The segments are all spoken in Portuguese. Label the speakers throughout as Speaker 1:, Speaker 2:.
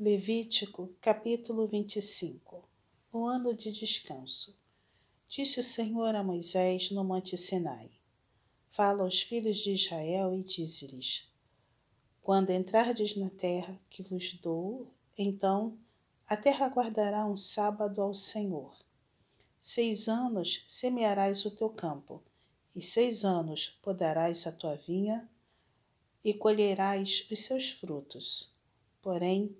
Speaker 1: Levítico, capítulo 25 O ano de descanso. Disse o Senhor a Moisés no monte Sinai: Fala aos filhos de Israel e dize-lhes: Quando entrardes na terra que vos dou, então a terra guardará um sábado ao Senhor. Seis anos semearás o teu campo, e seis anos podarás a tua vinha, e colherás os seus frutos. Porém,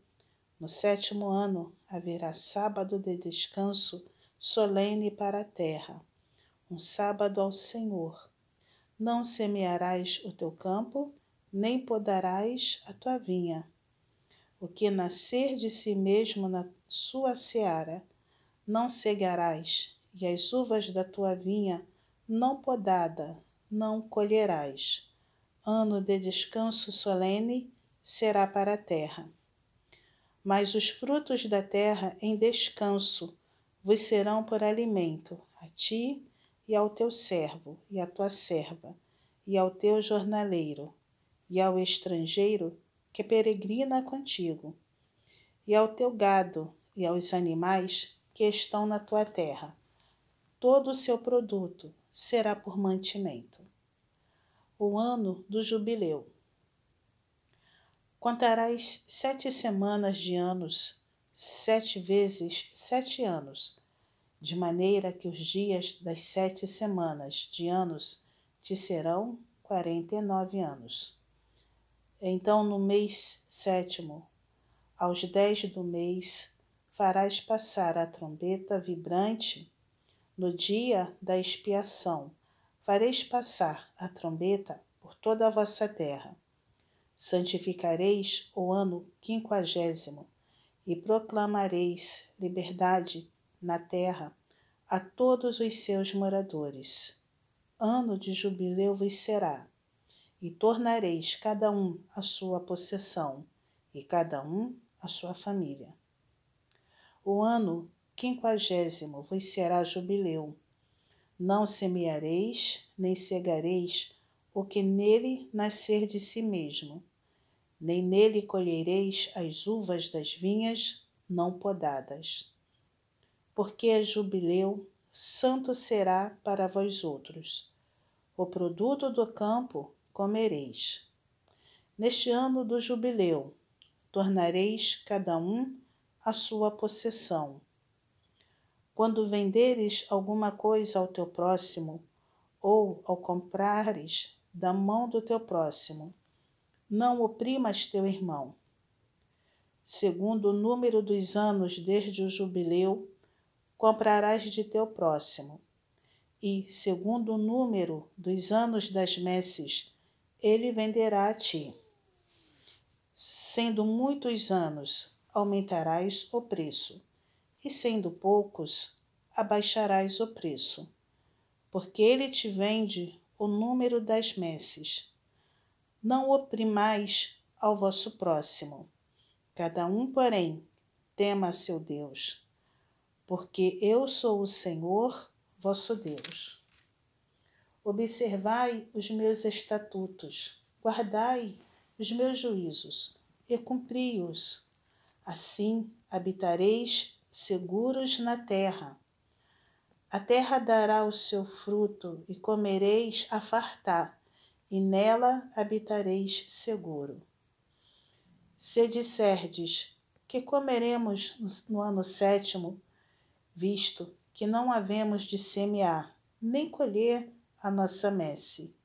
Speaker 1: no sétimo ano haverá sábado de descanso solene para a terra, um sábado ao Senhor. Não semearás o teu campo, nem podarás a tua vinha. O que nascer de si mesmo na sua seara, não cegarás, e as uvas da tua vinha, não podada, não colherás. Ano de descanso solene será para a terra mas os frutos da terra em descanso vos serão por alimento, a ti e ao teu servo e à tua serva, e ao teu jornaleiro, e ao estrangeiro que peregrina contigo, e ao teu gado e aos animais que estão na tua terra. Todo o seu produto será por mantimento. O ano do jubileu. Contarás sete semanas de anos, sete vezes sete anos, de maneira que os dias das sete semanas de anos te serão quarenta e nove anos. Então, no mês sétimo, aos dez do mês, farás passar a trombeta vibrante. No dia da expiação, fareis passar a trombeta por toda a vossa terra santificareis o ano quinquagésimo e proclamareis liberdade na terra a todos os seus moradores. Ano de jubileu vos será, e tornareis cada um a sua possessão, e cada um a sua família. O ano quinquagésimo vos será jubileu. Não semeareis, nem cegareis o que nele nascer de si mesmo, nem nele colhereis as uvas das vinhas não podadas. Porque é jubileu, santo será para vós outros. O produto do campo comereis. Neste ano do jubileu, tornareis cada um a sua possessão. Quando venderes alguma coisa ao teu próximo, ou ao comprares da mão do teu próximo, não oprimas teu irmão. Segundo o número dos anos desde o jubileu, comprarás de teu próximo, e, segundo o número dos anos das messes, ele venderá a ti. Sendo muitos anos, aumentarás o preço, e sendo poucos, abaixarás o preço, porque ele te vende o número das messes não oprimais ao vosso próximo. Cada um, porém, tema a seu Deus, porque eu sou o Senhor vosso Deus. Observai os meus estatutos, guardai os meus juízos e cumpri-os. Assim habitareis seguros na terra. A terra dará o seu fruto e comereis a fartar e nela habitareis seguro. Se disserdes que comeremos no ano sétimo, visto que não havemos de semear, nem colher a nossa messe,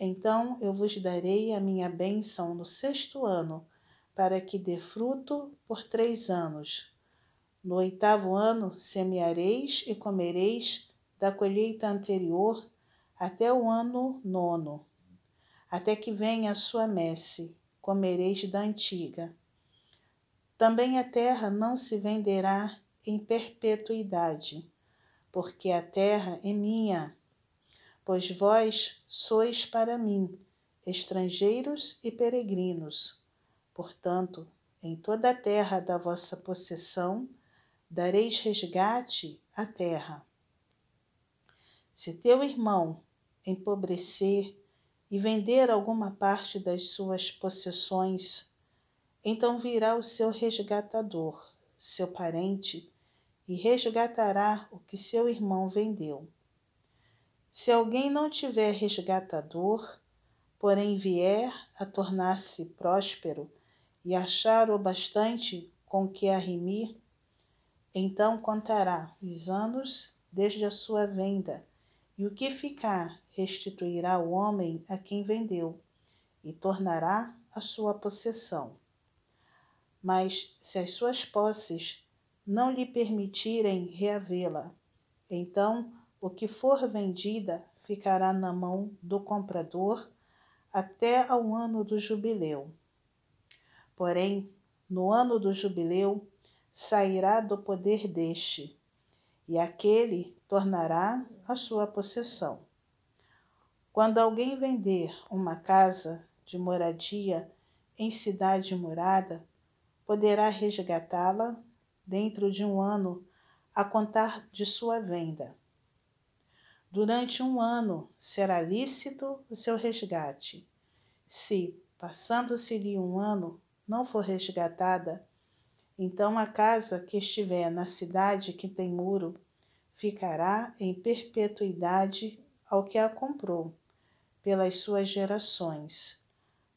Speaker 1: então eu vos darei a minha bênção no sexto ano, para que dê fruto por três anos. No oitavo ano semeareis e comereis da colheita anterior até o ano nono até que venha a sua messe, comereis da antiga. Também a terra não se venderá em perpetuidade, porque a terra é minha, pois vós sois para mim estrangeiros e peregrinos. Portanto, em toda a terra da vossa possessão, dareis resgate à terra. Se teu irmão empobrecer e vender alguma parte das suas possessões, Então virá o seu resgatador, seu parente, e resgatará o que seu irmão vendeu. Se alguém não tiver resgatador, porém vier a tornar-se próspero e achar o bastante com que arrimir, então contará os anos desde a sua venda, e o que ficar restituirá o homem a quem vendeu, e tornará a sua possessão. Mas se as suas posses não lhe permitirem reavê-la, então o que for vendida ficará na mão do comprador até ao ano do jubileu. Porém, no ano do jubileu, sairá do poder deste, e aquele tornará a sua possessão. Quando alguém vender uma casa de moradia em cidade morada, poderá resgatá-la dentro de um ano a contar de sua venda. Durante um ano será lícito o seu resgate. Se, passando-se-lhe um ano, não for resgatada, então a casa que estiver na cidade que tem muro ficará em perpetuidade ao que a comprou, pelas suas gerações.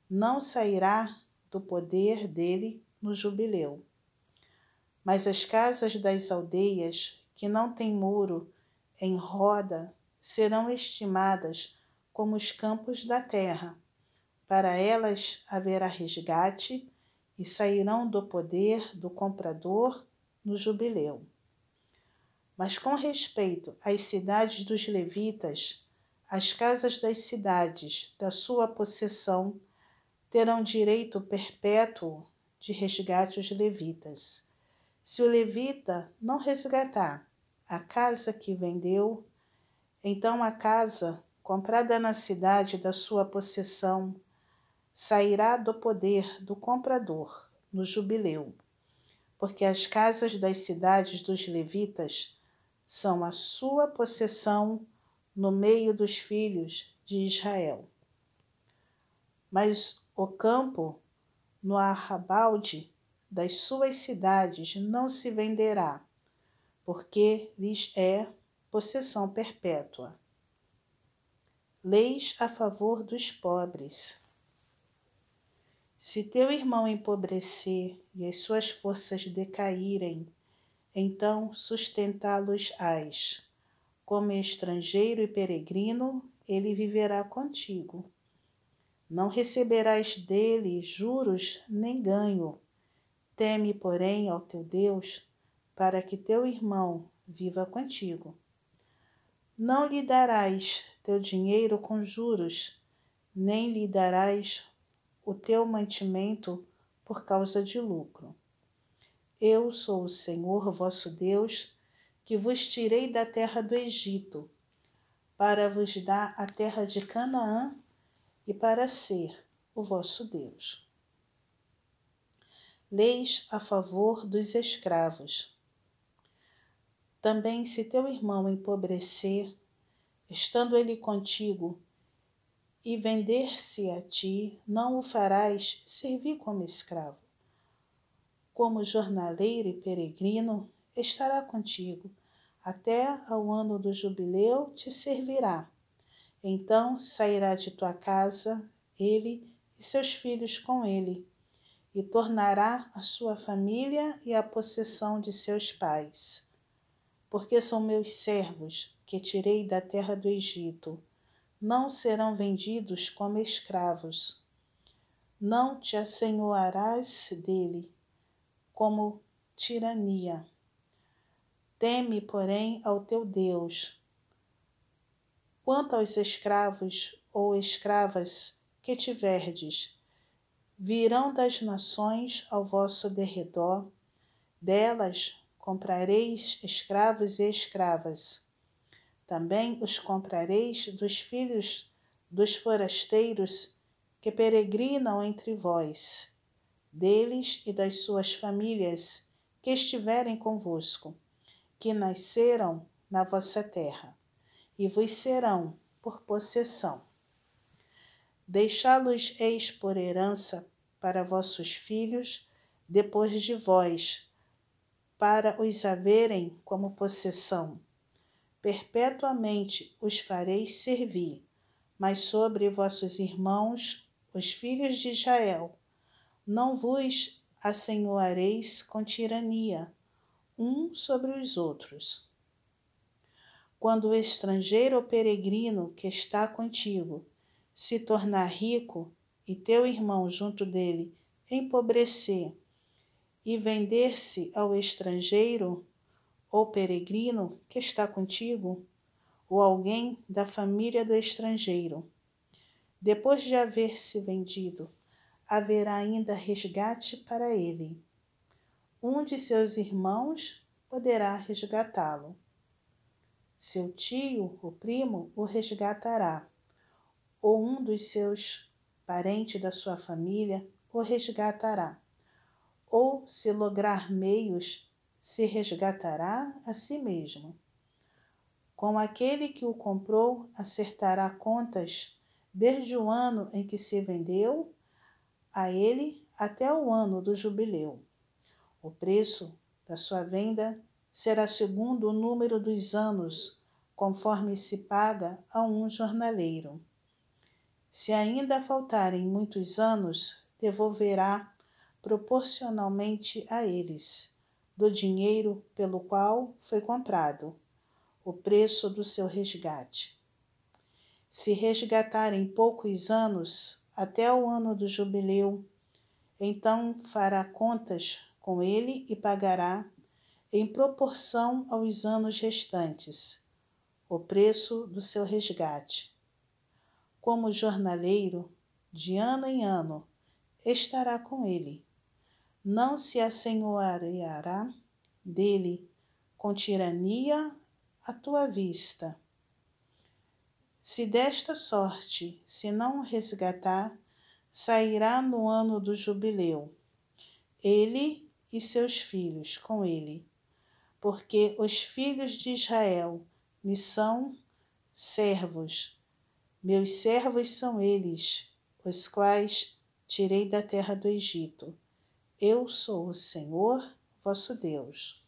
Speaker 1: Não sairá do poder dele no jubileu. Mas as casas das aldeias que não têm muro em roda serão estimadas como os campos da terra. Para elas haverá resgate e sairão do poder do comprador no jubileu. Mas com respeito às cidades dos levitas, as casas das cidades da sua possessão terão direito perpétuo de resgate os levitas. Se o levita não resgatar a casa que vendeu, então a casa comprada na cidade da sua possessão sairá do poder do comprador no jubileu, porque as casas das cidades dos levitas são a sua possessão no meio dos filhos de Israel. Mas o campo no arrabalde das suas cidades não se venderá, porque lhes é possessão perpétua. Leis a favor dos pobres. Se teu irmão empobrecer e as suas forças decaírem, então sustentá-los-ás. Como estrangeiro e peregrino, ele viverá contigo. Não receberás dele juros nem ganho. Teme, porém, ao teu Deus, para que teu irmão viva contigo. Não lhe darás teu dinheiro com juros, nem lhe darás o teu mantimento por causa de lucro. Eu sou o Senhor vosso Deus, que vos tirei da terra do Egito, para vos dar a terra de Canaã e para ser o vosso Deus. Leis a favor dos escravos. Também, se teu irmão empobrecer, estando ele contigo, e vender-se a ti, não o farás servir como escravo. Como jornaleiro e peregrino, estará contigo, até ao ano do jubileu te servirá. Então sairá de tua casa ele e seus filhos com ele, e tornará a sua família e a possessão de seus pais. Porque são meus servos, que tirei da terra do Egito não serão vendidos como escravos. Não te assenhoarás dele como tirania. Teme, porém, ao teu Deus. Quanto aos escravos ou escravas que tiverdes, virão das nações ao vosso derredor, delas comprareis escravos e escravas também os comprareis dos filhos dos forasteiros que peregrinam entre vós, deles e das suas famílias que estiverem convosco, que nasceram na vossa terra, e vos serão por possessão. Deixá-los eis por herança para vossos filhos depois de vós, para os haverem como possessão. Perpetuamente os fareis servir, mas sobre vossos irmãos, os filhos de Israel, não vos assenhoareis com tirania, um sobre os outros. Quando o estrangeiro ou peregrino que está contigo se tornar rico e teu irmão junto dele empobrecer e vender-se ao estrangeiro ou peregrino que está contigo, ou alguém da família do estrangeiro. Depois de haver se vendido, haverá ainda resgate para ele. Um de seus irmãos poderá resgatá-lo. Seu tio, o primo, o resgatará, ou um dos seus parentes da sua família o resgatará. Ou, se lograr meios, se resgatará a si mesmo. Com aquele que o comprou, acertará contas desde o ano em que se vendeu a ele até o ano do jubileu. O preço da sua venda será segundo o número dos anos, conforme se paga a um jornaleiro. Se ainda faltarem muitos anos, devolverá proporcionalmente a eles, do dinheiro pelo qual foi comprado, o preço do seu resgate. Se resgatar em poucos anos, até o ano do jubileu, então fará contas com ele e pagará, em proporção aos anos restantes, o preço do seu resgate. Como jornaleiro, de ano em ano, estará com ele. Não se assenhoreará dele com tirania à tua vista se desta sorte se não resgatar, sairá no ano do jubileu, ele e seus filhos com ele, porque os filhos de Israel me são servos, meus servos são eles, os quais tirei da terra do Egito. Eu sou o Senhor vosso Deus.